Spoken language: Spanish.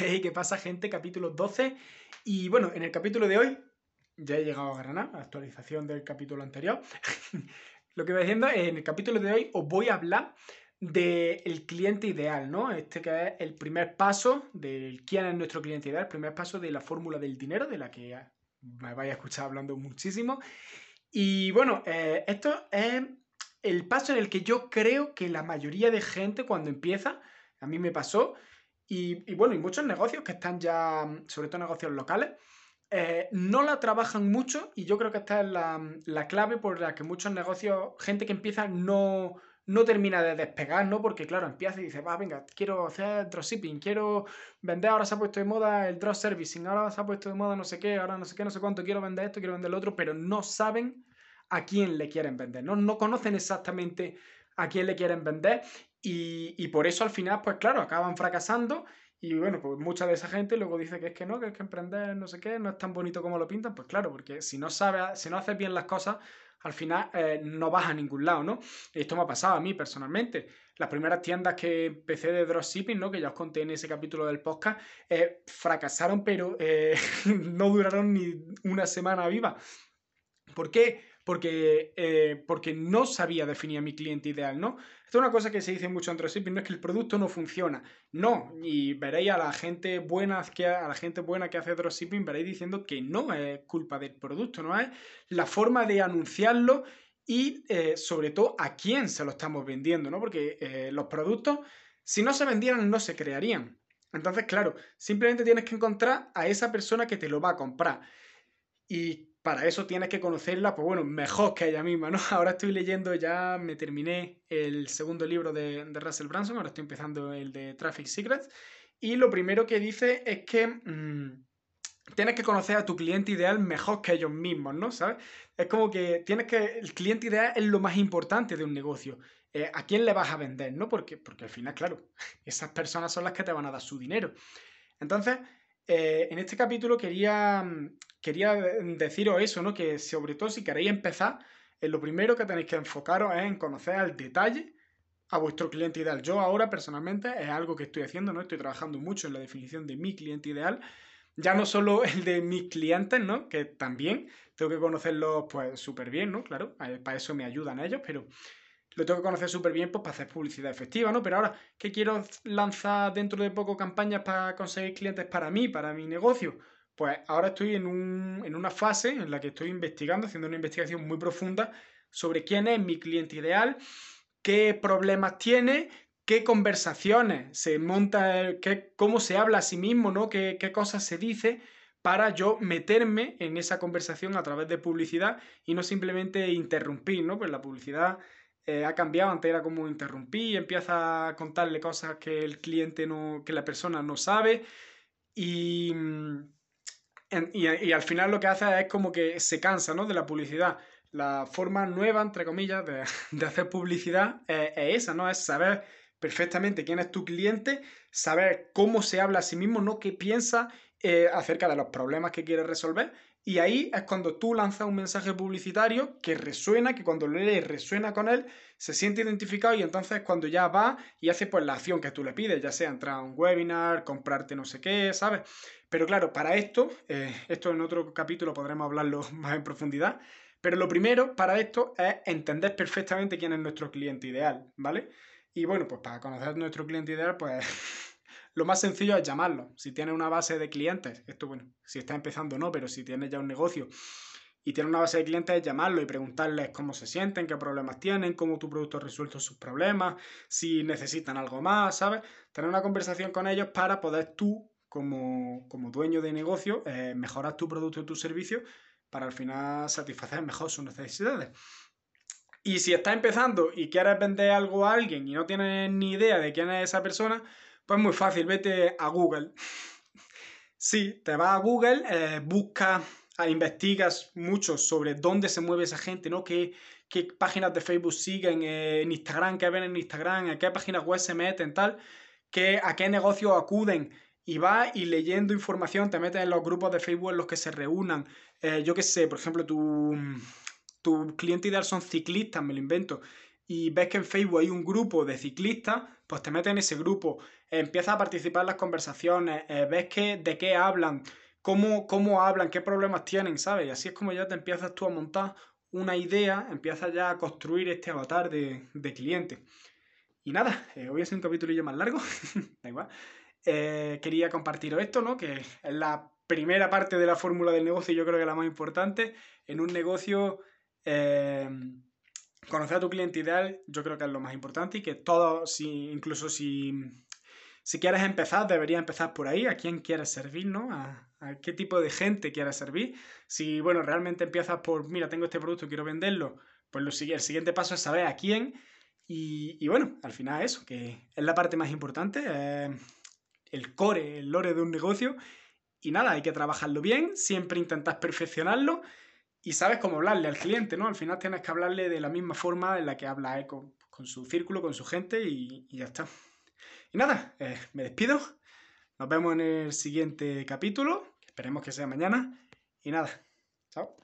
Hey, ¿qué pasa, gente? Capítulo 12. Y bueno, en el capítulo de hoy ya he llegado a Granada, actualización del capítulo anterior. Lo que voy diciendo, en el capítulo de hoy os voy a hablar del cliente ideal, ¿no? Este que es el primer paso del quién es nuestro cliente ideal, el primer paso de la fórmula del dinero, de la que me vais a escuchar hablando muchísimo. Y bueno, eh, esto es el paso en el que yo creo que la mayoría de gente cuando empieza, a mí me pasó, y, bueno, y muchos negocios que están ya, sobre todo negocios locales, eh, no la trabajan mucho y yo creo que esta es la, clave por la que muchos negocios, gente que empieza no, no termina de despegar, ¿no? Porque claro, empieza y dice, va, venga, quiero hacer dropshipping, quiero vender, ahora se ha puesto de moda el drop servicing, ahora se ha puesto de moda no sé qué, ahora no sé qué, no sé cuánto, quiero vender esto, quiero vender lo otro, pero no saben a quién le quieren vender, ¿no? No conocen exactamente a quién le quieren vender y, por eso al final, pues claro, acaban fracasando y bueno, pues mucha de esa gente luego dice que es que no, que es que emprender no sé qué, no es tan bonito como lo pintan, pues claro, porque si no sabes, si no haces bien las cosas, al final eh, no vas a ningún lado, ¿no? Esto me ha pasado a mí personalmente. Las primeras tiendas que empecé de dropshipping, ¿no? Que ya os conté en ese capítulo del podcast, eh, fracasaron, pero eh, no duraron ni una semana viva. ¿Por qué? Porque, eh, porque no sabía definir a mi cliente ideal, ¿no? Esto es una cosa que se dice mucho en dropshipping, no es que el producto no funciona, no, y veréis a la gente buena que, a la gente buena que hace dropshipping, veréis diciendo que no es culpa del producto, no es la forma de anunciarlo y eh, sobre todo a quién se lo estamos vendiendo, ¿no? Porque eh, los productos, si no se vendieran, no se crearían. Entonces, claro, simplemente tienes que encontrar a esa persona que te lo va a comprar. Y para eso tienes que conocerla, pues bueno, mejor que ella misma, ¿no? Ahora estoy leyendo, ya me terminé el segundo libro de, Russell Branson, ahora estoy empezando el de Traffic Secrets, y lo primero que dice es que mm, tienes que conocer a tu cliente ideal mejor que ellos mismos, ¿no? ¿Sabes? Es como que tienes que, el cliente ideal es lo más importante de un negocio. Eh, ¿A quién le vas a vender, no? Porque, porque al final, claro, esas personas son las que te van a dar su dinero. Entonces, eh, en este capítulo quería, quería deciros eso, ¿no? Que sobre todo si queréis empezar, eh, lo primero que tenéis que enfocaros es en conocer al detalle a vuestro cliente ideal. Yo ahora personalmente es algo que estoy haciendo, ¿no? Estoy trabajando mucho en la definición de mi cliente ideal. Ya no solo el de mis clientes, ¿no? Que también tengo que conocerlos pues súper bien, ¿no? Claro, para eso me ayudan ellos, pero lo tengo que conocer súper bien pues, para hacer publicidad efectiva, ¿no? Pero ahora que quiero lanzar dentro de poco campañas para conseguir clientes para mí, para mi negocio, pues ahora estoy en, una fase en la que estoy investigando, haciendo una investigación muy profunda sobre quién es mi cliente ideal, qué problemas tiene, qué conversaciones se monta, cómo se habla a sí mismo, ¿no? Qué, qué cosas se dice para yo meterme en esa conversación a través de publicidad y no simplemente interrumpir, ¿no? Pues la publicidad eh, ha cambiado, antes era como interrumpir, empieza a contarle cosas que el cliente no, que la persona no sabe y, y, al final lo que hace es como que se cansa ¿no? de la publicidad. La forma nueva, entre comillas, de, hacer publicidad es, esa, ¿no? Es saber perfectamente quién es tu cliente, saber cómo se habla a sí mismo, no qué piensa eh, acerca de los problemas que quiere resolver y ahí es cuando tú lanzas un mensaje publicitario que resuena, que cuando lo lees resuena con él, se siente identificado y entonces cuando ya va y hace pues la acción que tú le pides, ya sea entrar a un webinar, comprarte no sé qué, ¿sabes? Pero claro, para esto, eh, esto en otro capítulo podremos hablarlo más en profundidad, pero lo primero para esto es entender perfectamente quién es nuestro cliente ideal, ¿vale? Y bueno, pues para conocer nuestro cliente ideal, pues Lo más sencillo es llamarlo. Si tienes una base de clientes, esto bueno, si estás empezando no, pero si tienes ya un negocio y tienes una base de clientes, es llamarlo y preguntarles cómo se sienten, qué problemas tienen, cómo tu producto ha resuelto sus problemas, si necesitan algo más, ¿sabes? Tener una conversación con ellos para poder tú, como, dueño de negocio, eh, mejorar tu producto y tu servicio para al final satisfacer mejor sus necesidades. Y si estás empezando y quieres vender algo a alguien y no tienes ni idea de quién es esa persona, pues muy fácil, vete a Google. Sí, te vas a Google, eh, buscas, ah, investigas mucho sobre dónde se mueve esa gente, ¿no? ¿Qué, qué páginas de Facebook siguen, eh, en Instagram, qué ven en Instagram, a qué páginas web se meten, tal, qué, a qué negocios acuden. Y vas y leyendo información, te metes en los grupos de Facebook en los que se reúnan. Eh, yo qué sé, por ejemplo, tu, tu cliente ideal son ciclistas, me lo invento y ves que en Facebook hay un grupo de ciclistas, pues te metes en ese grupo, empiezas a participar en las conversaciones, eh, ves que, de qué hablan, cómo, cómo hablan, qué problemas tienen, ¿sabes? Y así es como ya te empiezas tú a montar una idea, empiezas ya a construir este avatar de, de cliente. Y nada, eh, hoy es un capítulo más largo, da igual. Eh, quería compartiros esto, ¿no? Que es la primera parte de la fórmula del negocio, yo creo que la más importante. En un negocio, eh, conocer a tu cliente ideal, yo creo que es lo más importante y que todo, si, incluso si, si quieres empezar, deberías empezar por ahí, a quién quieres servir, ¿no? A, qué tipo de gente quieres servir. Si, bueno, realmente empiezas por, mira, tengo este producto, quiero venderlo, pues lo, el siguiente paso es saber a quién. Y, bueno, al final eso, que es la parte más importante el core, el lore de un negocio. Y nada, hay que trabajarlo bien, siempre intentas perfeccionarlo y sabes cómo hablarle al cliente, ¿no? Al final tienes que hablarle de la misma forma en la que habla con, su círculo, con su gente y, ya está. Y nada, eh, me despido. Nos vemos en el siguiente capítulo. Esperemos que sea mañana. Y nada, chao.